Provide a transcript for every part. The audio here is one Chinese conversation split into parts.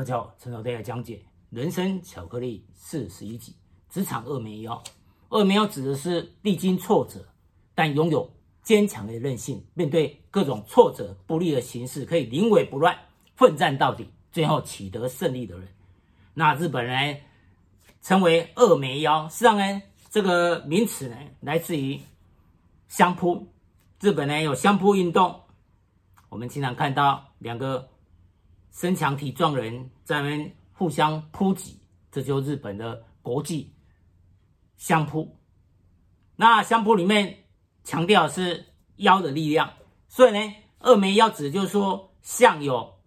大家好，陈老爹来讲解《人生巧克力》四十一集《职场二枚腰》。二枚腰指的是历经挫折，但拥有坚强的韧性，面对各种挫折不利的形势，可以临危不乱，奋战到底，最后取得胜利的人。那日本人呢称为二枚腰。实际上呢，这个名词呢来自于相扑。日本呢有相扑运动，我们经常看到两个。身强体壮人在那边互相扑击，这就是日本的国际相扑。那相扑里面强调是腰的力量，所以呢，二枚腰指就是说像有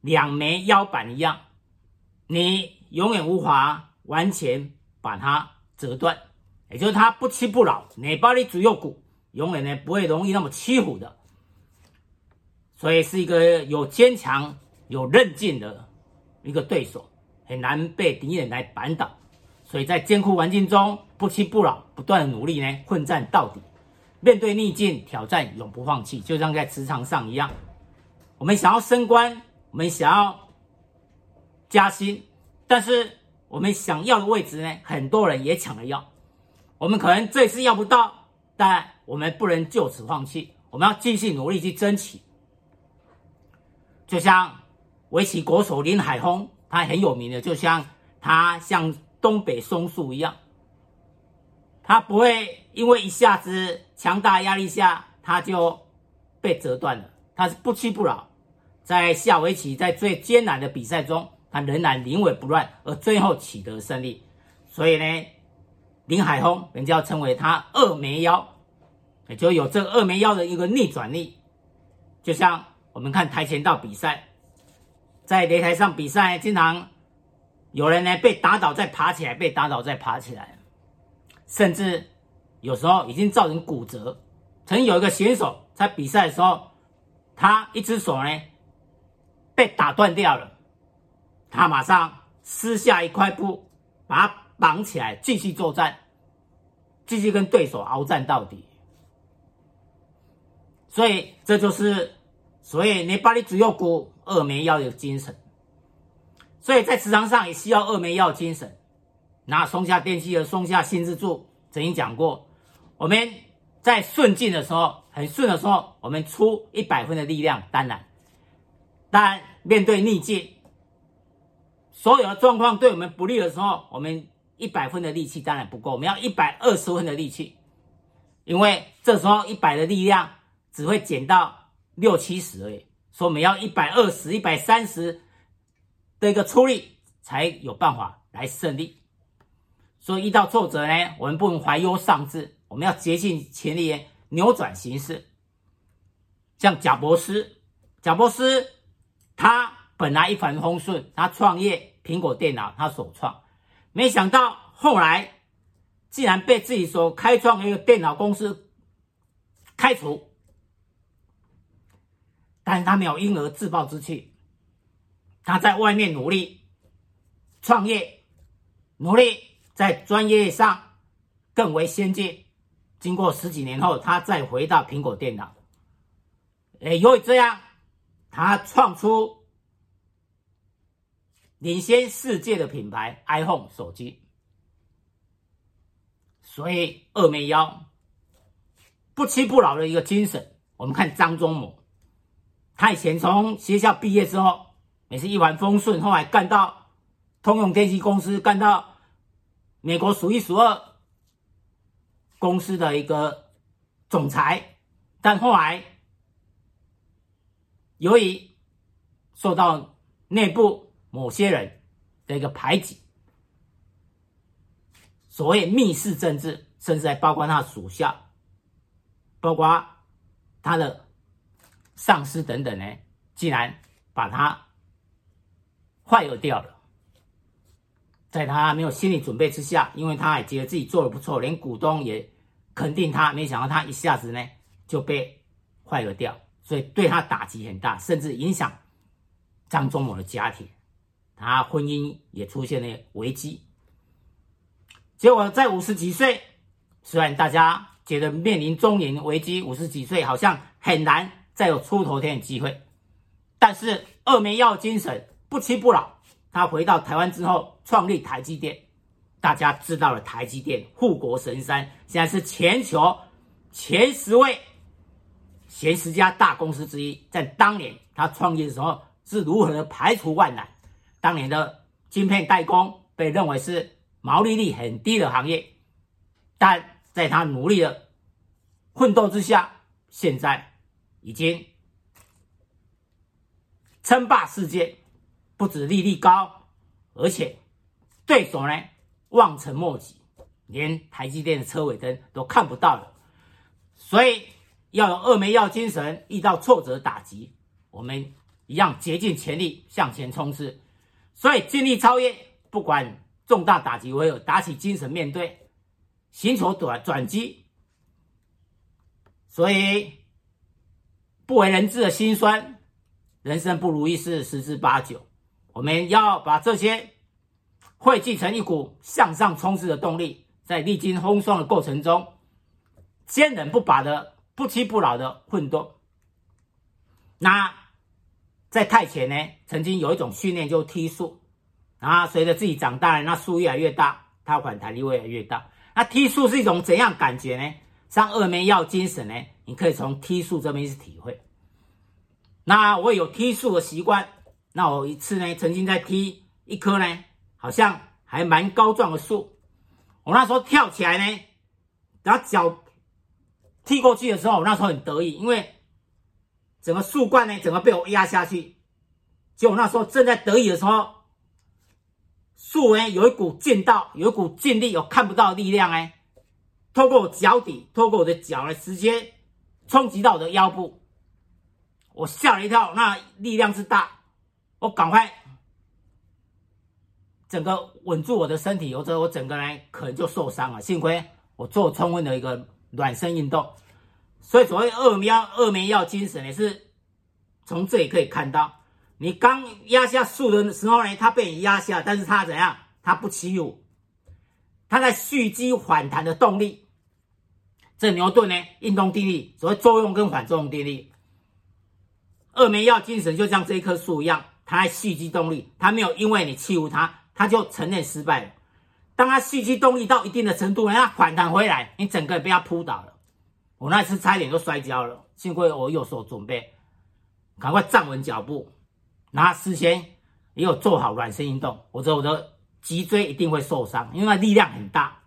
两枚腰板一样，你永远无法完全把它折断，也就是它不屈不挠，你把你左右骨永远呢不会容易那么屈服的，所以是一个有坚强。有韧劲的一个对手，很难被敌人来扳倒，所以在艰苦环境中不屈不挠，不断的努力呢，奋战到底，面对逆境挑战永不放弃，就像在职场上一样，我们想要升官，我们想要加薪，但是我们想要的位置呢，很多人也抢着要，我们可能这次要不到，但我们不能就此放弃，我们要继续努力去争取，就像。围棋国手林海峰，他很有名的，就像他像东北松树一样，他不会因为一下子强大压力下他就被折断了，他是不屈不挠，在下围棋在最艰难的比赛中，他仍然临危不乱，而最后取得胜利。所以呢，林海峰人家称为他二梅腰，也就有这个二梅腰的一个逆转力，就像我们看跆拳道比赛。在擂台上比赛，经常有人呢被打倒再爬起来，被打倒再爬起来，甚至有时候已经造成骨折。曾有一个选手在比赛的时候，他一只手呢被打断掉了，他马上撕下一块布，把它绑起来，继续作战，继续跟对手鏖战到底。所以这就是。所以你把你左右骨二枚腰的精神，所以在职场上也需要二枚腰精神。那松下电器和松下新之助曾经讲过，我们在顺境的时候，很顺的时候，我们出一百分的力量，当然，当然面对逆境，所有的状况对我们不利的时候，我们一百分的力气当然不够，我们要一百二十分的力气，因为这时候一百的力量只会减到。六七十而已，说我们要一百二十、一百三十的一个出力，才有办法来胜利。所以遇到挫折呢，我们不能怀忧丧志，我们要竭尽全力扭转形势。像贾伯斯，贾伯斯他本来一帆风顺，他创业苹果电脑，他首创，没想到后来竟然被自己所开创的一个电脑公司开除。但是他没有因而自暴自弃，他在外面努力创业，努力在专业上更为先进。经过十几年后，他再回到苹果电脑。也因为这样，他创出领先世界的品牌 iPhone 手机。所以二枚腰，不屈不挠的一个精神。我们看张忠谋。他以前从学校毕业之后，也是一帆风顺，后来干到通用电气公司，干到美国数一数二公司的一个总裁，但后来由于受到内部某些人的一个排挤，所谓密室政治，甚至还包括他属下，包括他的。上司等等呢，竟然把他 fire 掉了。在他没有心理准备之下，因为他也觉得自己做的不错，连股东也肯定他，没想到他一下子呢就被 fire 掉，所以对他打击很大，甚至影响张忠谋的家庭，他婚姻也出现了危机。结果在五十几岁，虽然大家觉得面临中年危机，五十几岁好像很难。再有出头天的机会，但是二梅要精神不屈不挠，他回到台湾之后，创立台积电。大家知道了，台积电护国神山，现在是全球前十位、前十家大公司之一。在当年他创业的时候，是如何排除万难？当年的晶片代工被认为是毛利率很低的行业，但在他努力的奋斗之下，现在已经称霸世界，不止利率高，而且对手呢望尘莫及，连台积电的车尾灯都看不到了。所以要有二枚曜精神，遇到挫折打击，我们一样竭尽全力向前冲刺。所以尽力超越，不管重大打击，唯有打起精神面对，寻求转转机。所以不为人知的辛酸，人生不如意事十之八九。我们要把这些。汇聚成一股向上冲刺的动力，在历经风霜的过程中，坚韧不拔的、不屈不挠的奋斗。那在太前呢，曾经有一种训练，就踢树啊，随着自己长大了，那树越来越大，它反弹力越来越大。那踢树是一种怎样感觉呢？上二枚曜精神呢，你可以从踢树这边去体会。那我有踢树的习惯，那我一次呢，曾经在踢一棵呢。好像还蛮高壮的树，我那时候跳起来呢，然后脚踢过去的时候，我那时候很得意，因为整个树冠呢，整个被我压下去。结果那时候正在得意的时候，树呢有一股劲道，有一股劲力，有看不到的力量哎，透过我脚底，透过我的脚来，直接冲击到我的腰部，我吓了一跳，那力量之大，我赶快。整个稳住我的身体，或者我整个人可能就受伤了。幸亏我做充分的一个暖身运动，所以所谓二喵二枚曜精神也是从这里可以看到。你刚压下树的时候呢，它被你压下，但是它怎样？它不起舞，它在蓄积反弹的动力。这牛顿呢，运动定律，所谓作用跟反作用定律。二枚曜精神就像这一棵树一样，它在蓄积动力，它没有因为你欺负它。他就承认失败了。当他蓄积动力到一定的程度，人家反弹回来，你整个被他扑倒了。我那次差一点就摔跤了，幸亏我有所准备，赶快站稳脚步，然后事先也有做好暖身运动。我说我的脊椎一定会受伤，因为力量很大。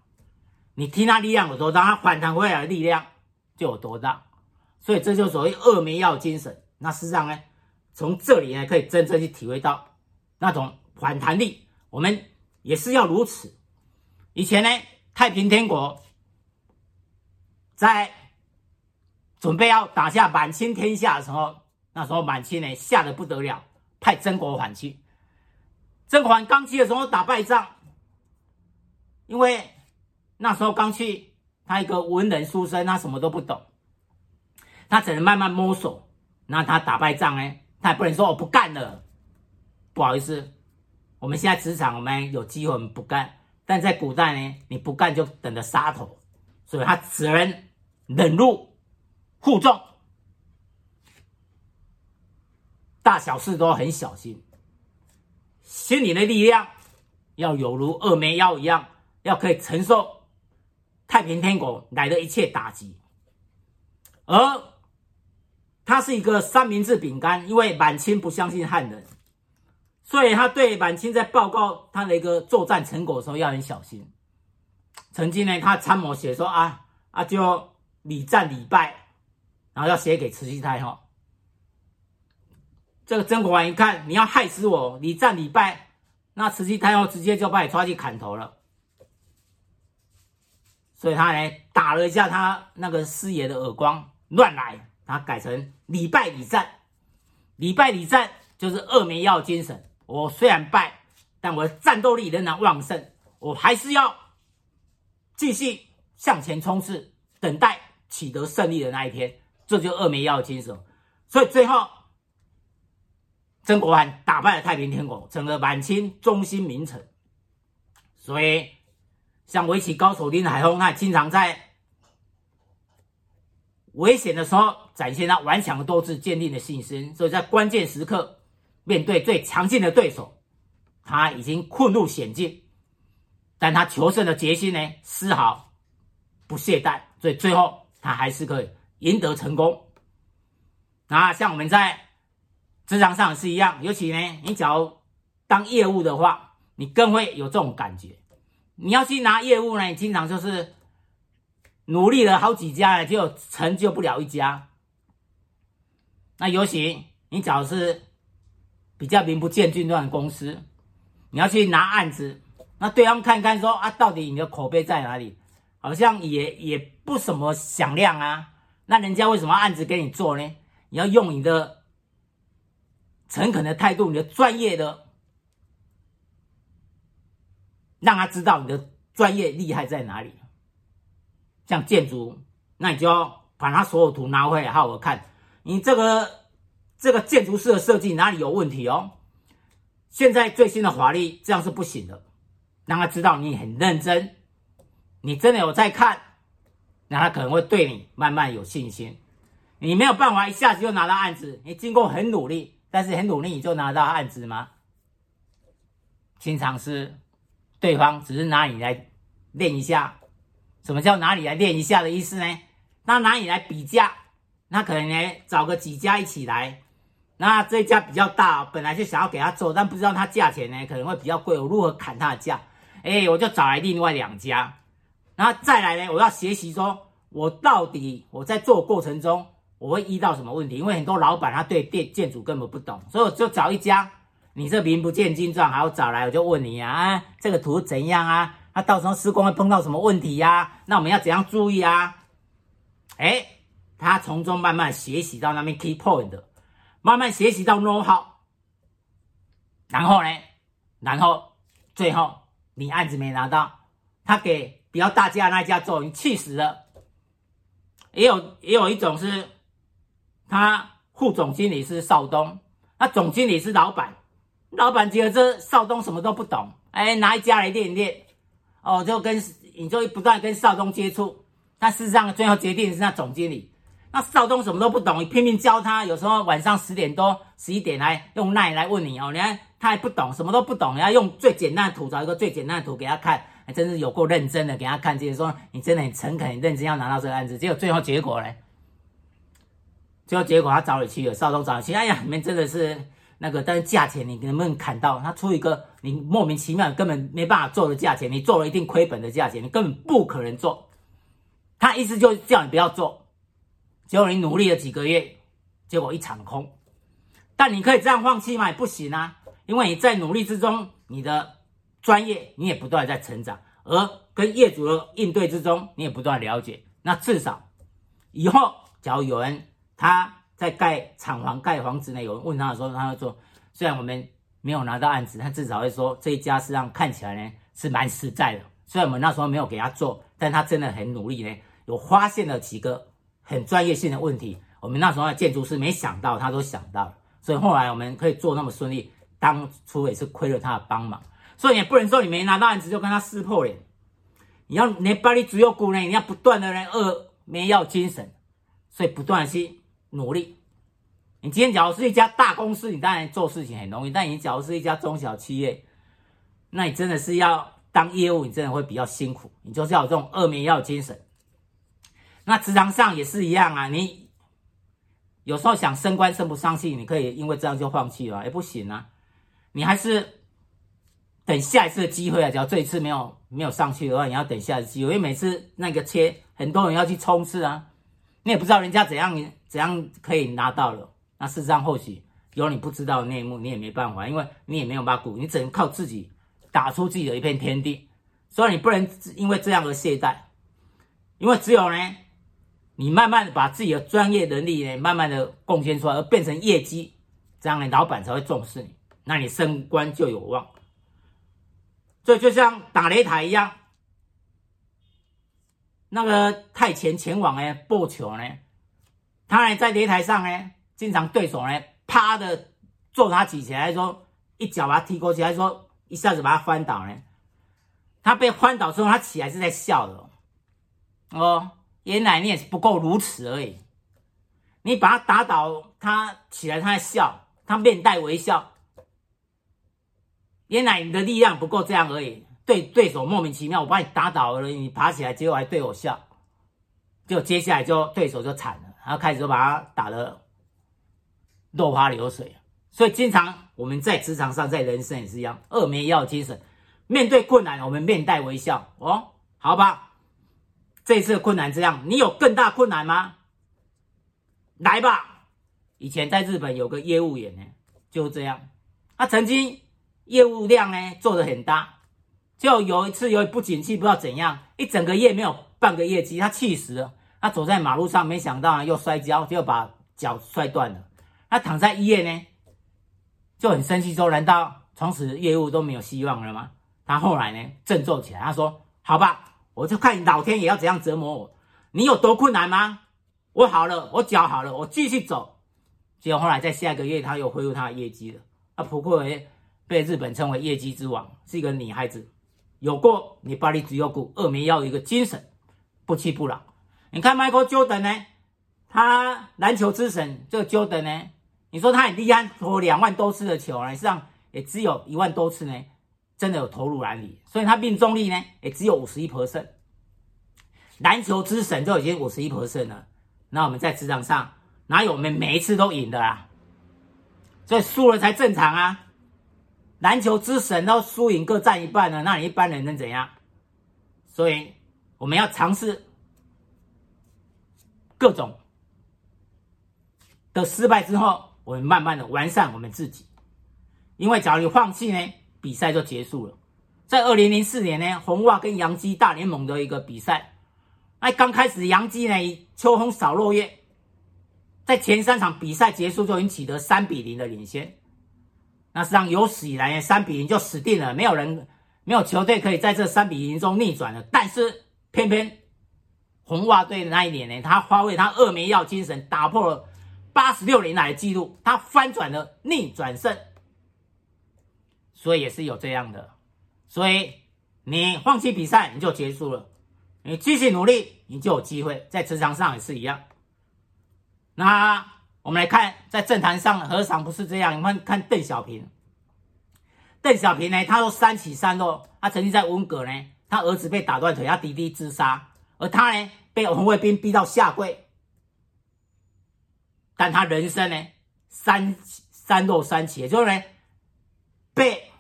你听他力量有多大，他反弹回来的力量就有多大。所以这就所谓二枚曜精神。那事实上呢，从这里呢可以真正去体会到那种反弹力。我们也是要如此。以前呢，太平天国在准备要打下满清天下的时候，那时候满清呢吓得不得了，派曾国藩去。甄嬛刚去的时候打败仗，因为那时候刚去，他一个文人书生，他什么都不懂，他只能慢慢摸索。那他打败仗呢，他也不能说我不干了，不好意思。我们现在职场，我们有机会，我们不干；但在古代呢，你不干就等着杀头，所以他只能忍辱负重，大小事都很小心，心里的力量要有如二枚曜一样，要可以承受太平天国来的一切打击。而他是一个三明治饼干，因为满清不相信汉人。所以他对满清在报告他的一个作战成果的时候要很小心。曾经呢，他参谋写说啊啊，就屡战屡败，然后要写给慈禧太后。这个曾国藩一看，你要害死我，礼战礼败，那慈禧太后直接就把你抓去砍头了。所以他呢打了一下他那个师爷的耳光，乱来，他改成礼拜礼战，礼拜礼战就是二枚曜精神。我虽然败，但我的战斗力仍然旺盛。我还是要继续向前冲刺，等待取得胜利的那一天。这就二枚曜精神。所以最后，曾国藩打败了太平天国，成了满清中心名臣。所以，像围棋高手林海峰，他经常在危险的时候展现他顽强的斗志、坚定的信心。所以在关键时刻。面对最强劲的对手，他已经困入险境，但他求胜的决心呢，丝毫不懈怠，所以最后他还是可以赢得成功。那像我们在职场上是一样，尤其呢，你假如当业务的话，你更会有这种感觉。你要去拿业务呢，你经常就是努力了好几家，就成就不了一家。那尤其你假如是比较名不见经传的公司，你要去拿案子，那对方看看说啊，到底你的口碑在哪里？好像也也不什么响亮啊。那人家为什么案子给你做呢？你要用你的诚恳的态度，你的专业的，让他知道你的专业厉害在哪里。像建筑，那你就要把他所有图拿回来，好好看。你这个这个建筑师的设计哪里有问题哦？现在最新的法律这样是不行的，让他知道你很认真，你真的有在看，那他可能会对你慢慢有信心。你没有办法一下子就拿到案子，你经过很努力，但是很努力你就拿到案子吗？经常是对方只是拿你来练一下。什么叫拿你来练一下的意思呢？那拿你来比价，那可能呢找个几家一起来，那这家比较大，本来就想要给他做，但不知道他价钱呢可能会比较贵，我如何砍他的价？哎，我就找来另外两家，然后再来呢，我要学习说，我到底我在做过程中。我会遇到什么问题？因为很多老板他对电建筑根本不懂，所以我就找一家，你这名不见经传，还要找来，我就问你啊，啊，这个图怎样啊？那、到时候施工会碰到什么问题呀、那我们要怎样注意啊？哎，他从中慢慢学习到那边 key point，慢慢学习到 know how，然后呢，然后最后你案子没拿到，他给比较大家那一家做，你气死了。也有也有一种是。他副总经理是邵东，那总经理是老板，老板觉得这邵东什么都不懂，哎，拿一家来练一练，哦，就跟你就不断跟邵东接触，但事实上最后决定是那总经理，那邵东什么都不懂，你拼命教他，有时候晚上十点多、十一点来用 LINE 来问你哦，你看他还不懂，什么都不懂，你要用最简单的图，找一个最简单的图给他看，还真是有够认真的给他看，就是说你真的很诚恳、很认真要拿到这个案子，结果最后结果呢？最后结果他找你去了，少东找你去，哎呀，你们真的是那个，但是价钱你能不能砍到？他出一个你莫名其妙根本没办法做的价钱，你做了一定亏本的价钱，你根本不可能做。他意思就叫你不要做，结果你努力了几个月，结果一场空。但你可以这样放弃吗？也不行啊，因为你在努力之中，你的专业你也不断在成长，而跟业主的应对之中，你也不断了解。那至少以后，假如有人。他在盖厂房、盖房子呢。有人问他的时候，他会说：“虽然我们没有拿到案子，他至少会说这一家实际上看起来呢是蛮实在的。虽然我们那时候没有给他做，但他真的很努力呢，有发现了几个很专业性的问题。我们那时候的建筑师没想到，他都想到了，所以后来我们可以做那么顺利。当初也是亏了他的帮忙，所以也不能说你没拿到案子就跟他撕破脸。你要你把你只有股呢，你要不断的人二没要精神，所以不断的去。”努力。你今天假如是一家大公司，你当然做事情很容易；但你假如是一家中小企业，那你真的是要当业务，你真的会比较辛苦。你就是要有这种二面要精神。那职场上也是一样啊，你有时候想升官升不上去，你可以因为这样就放弃了，也不行啊。你还是等下一次的机会啊。假如这一次没有没有上去的话，你要等下一次机会，因为每次那个切，很多人要去冲刺啊。你也不知道人家怎样怎样可以拿到了，那事实上或许有你不知道的内幕，你也没办法，因为你也没有办法顾，你只能靠自己打出自己的一片天地。所以你不能因为这样而懈怠，因为只有呢，你慢慢的把自己的专业能力呢，慢慢的贡献出来，而变成业绩，这样呢，老板才会重视你，那你升官就有望。所以就像打擂台一样。那个太前前往呢，播球呢，他呢在擂台上呢，经常对手呢啪的揍他几拳，还说一脚把他踢过去，还说一下子把他翻倒呢。他被翻倒之后，他起来是在笑的哦，原来你也是不够如此而已。你把他打倒，他起来他在笑，他面带微笑，原来你的力量不够这样而已。对对手莫名其妙，我把你打倒了，你爬起来，结果还对我笑，就接下来就对手就惨了，然后开始就把他打得落花流水。所以经常我们在职场上，在人生也是一样，二枚曜精神，面对困难我们面带微笑哦，好吧。这次困难这样，你有更大困难吗？来吧。以前在日本有个业务员呢，就这样，他曾经业务量呢做得很大。就有一次，由于不景气，不知道怎样，一整个月没有半个业绩，他气死了。他走在马路上，没想到又摔跤，就把脚摔断了。他躺在医院呢，就很生气，说：“难道从此业务都没有希望了吗？”他后来呢，振作起来，他说：“好吧，我就看老天爷要怎样折磨我。你有多困难吗？我好了，我脚好了，我继续走。”结果后来在下一个月，他又恢复他的业绩了。他不愧为被日本称为业绩之王，是一个女孩子。有过你巴黎只有股二年要有一个精神，不屈不挠。你看 Michael Jordan 呢，他篮球之神这个 Jordan 呢，你说他很厉害，投两万多次的球，实际上也只有一万多次呢，真的有投入篮里，所以他命中率呢也只有五十一 percent。篮球之神就已经五十一 percent 了，那我们在职场上哪有我们每一次都赢的啊？所以输了才正常啊。篮球之神都输赢各占一半了，那你一般人能怎样？所以我们要尝试各种的失败之后，我们慢慢的完善我们自己。因为假如你放弃呢，比赛就结束了。在二零零四年呢，红袜跟洋基大联盟的一个比赛，那刚开始洋基呢秋风扫落叶，在前三场比赛结束就已经取得三比零的领先。那实际上有史以来三比零就死定了，没有人、没有球队可以在这三比零中逆转了。但是偏偏红袜队的那一年呢，他发挥他二梅药精神，打破了八十六年来的记录，他翻转了逆转胜。所以也是有这样的，所以你放弃比赛你就结束了，你继续努力你就有机会，在职场上也是一样。那。我们来看，在政坛上何尝不是这样？你们看邓小平，邓小平呢，他说三起三落，他曾经在文革呢，他儿子被打断腿，他弟弟自杀，而他呢，被红卫兵逼到下跪，但他人生呢，三三落三起，就是呢，被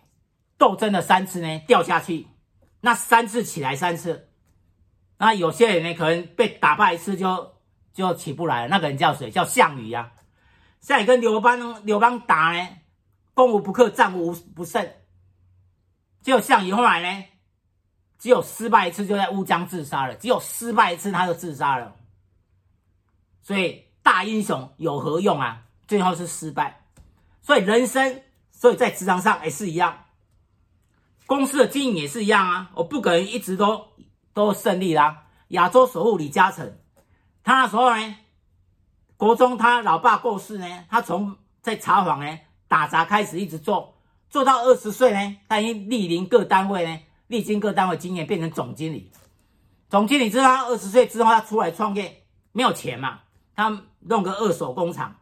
斗争了三次呢，掉下去，那三次起来三次，那有些人呢，可能被打败一次就。就起不来了。那个人叫谁？叫项羽呀、啊。项羽跟刘邦，刘邦打呢，攻无不克，战无不胜。只有项羽后来呢，只有失败一次，就在乌江自杀了。只有失败一次，他就自杀了。所以大英雄有何用啊？最后是失败。所以人生，所以在职场上也是一样，公司的经营也是一样啊。我不可能一直都都胜利啦、啊。亚洲首富李嘉诚。他那时候呢，国中他老爸过世呢，他从在茶坊呢打杂开始，一直做，做到二十岁呢，他已经历临各单位呢，历经各单位经验，变成总经理。总经理之后，他二十岁之后，他出来创业，没有钱嘛，他弄个二手工厂。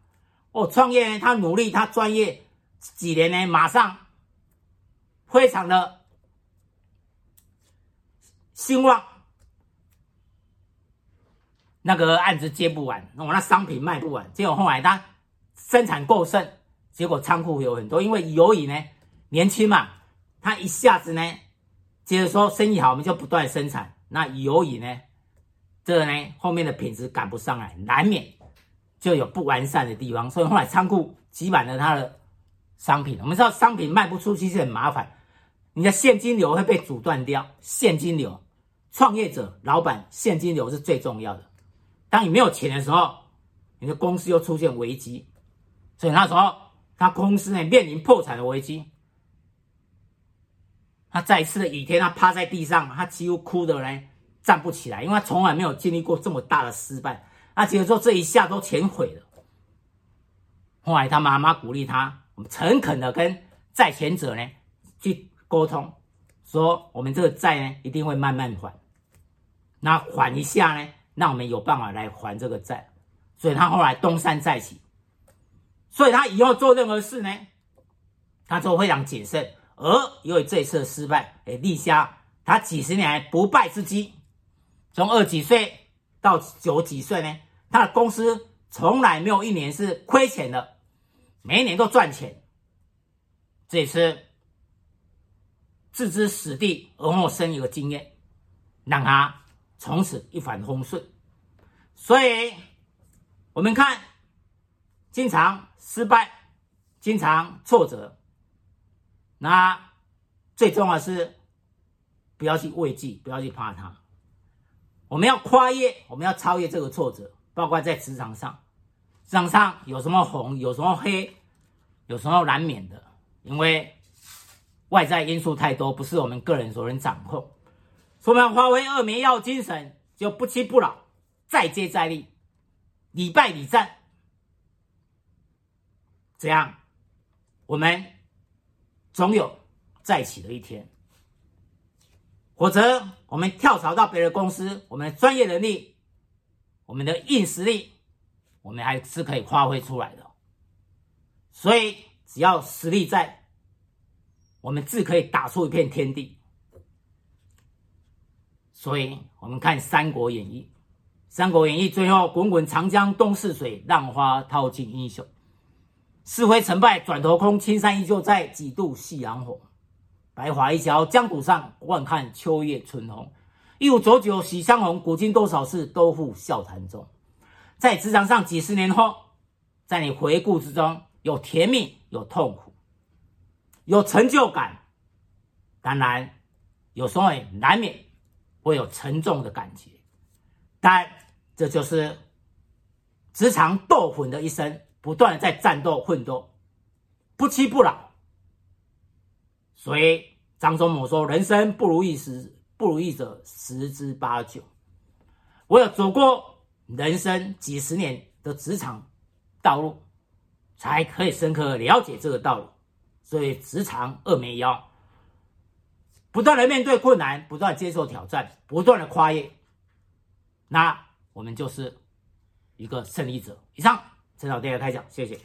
哦，创业呢，他努力，他专业，几年呢，马上非常的兴旺。那个案子接不完，那我那商品卖不完，结果后来他生产过剩，结果仓库有很多，因为由于呢年轻嘛，他一下子呢，接着说生意好，我们就不断生产，那由于呢，这个呢后面的品质赶不上来，难免就有不完善的地方，所以后来仓库挤满了他的商品。我们知道商品卖不出去是很麻烦，你的现金流会被阻断掉，现金流，创业者老板现金流是最重要的。当你没有钱的时候，你的公司又出现危机，所以那时候他公司呢面临破产的危机。他再一次的雨天，他趴在地上，他几乎哭的呢站不起来，因为他从来没有经历过这么大的失败。他觉得说这一下都全毁了。后来他妈妈鼓励他，我们诚恳的跟债权者呢去沟通，说我们这个债呢一定会慢慢还，那缓一下呢。让我们有办法来还这个债，所以他后来东山再起，所以他以后做任何事呢，他都非常谨慎，而因为这次失败，哎，立下他几十年来不败之基。从二几岁到九几岁呢，他的公司从来没有一年是亏钱的，每一年都赚钱。这也是置之死地而后生一个经验，让他从此一帆风顺。所以，我们看，经常失败，经常挫折，那最重要是不要去畏惧，不要去怕它。我们要跨越，我们要超越这个挫折，包括在职场上，职场上有什么红，有什么黑，有什么难免的，因为外在因素太多，不是我们个人所能掌控。所以我们要发挥二梅要精神，就不屈不挠，再接再厉，礼败礼战，这样我们总有再起的一天。否则，我们跳槽到别的公司，我们的专业能力、我们的硬实力，我们还是可以发挥出来的。所以，只要实力在，我们自可以打出一片天地。所以，我们看《三国演义》，《三国演义》最后，滚滚长江东逝水，浪花淘尽英雄。是非成败转头空，青山依旧在，几度夕阳红。白发一条江湖上，惯看秋月春红。一壶浊酒喜相逢，古今多少事，都付笑谈中。在职场上几十年后，在你回顾之中，有甜蜜，有痛苦，有成就感，当然有时候也难免会有沉重的感觉。但这就是职场斗魂的一生，不断在战斗奋斗，不屈不挠。所以张忠谋说：“人生不如意时，不如意者十之八九。我有走过人生几十年的职场道路，才可以深刻了解这个道理。所以职场二没腰，不断的面对困难，不断接受挑战，不断的跨越，那我们就是一个胜利者。”以上，陈老第二开讲，谢谢。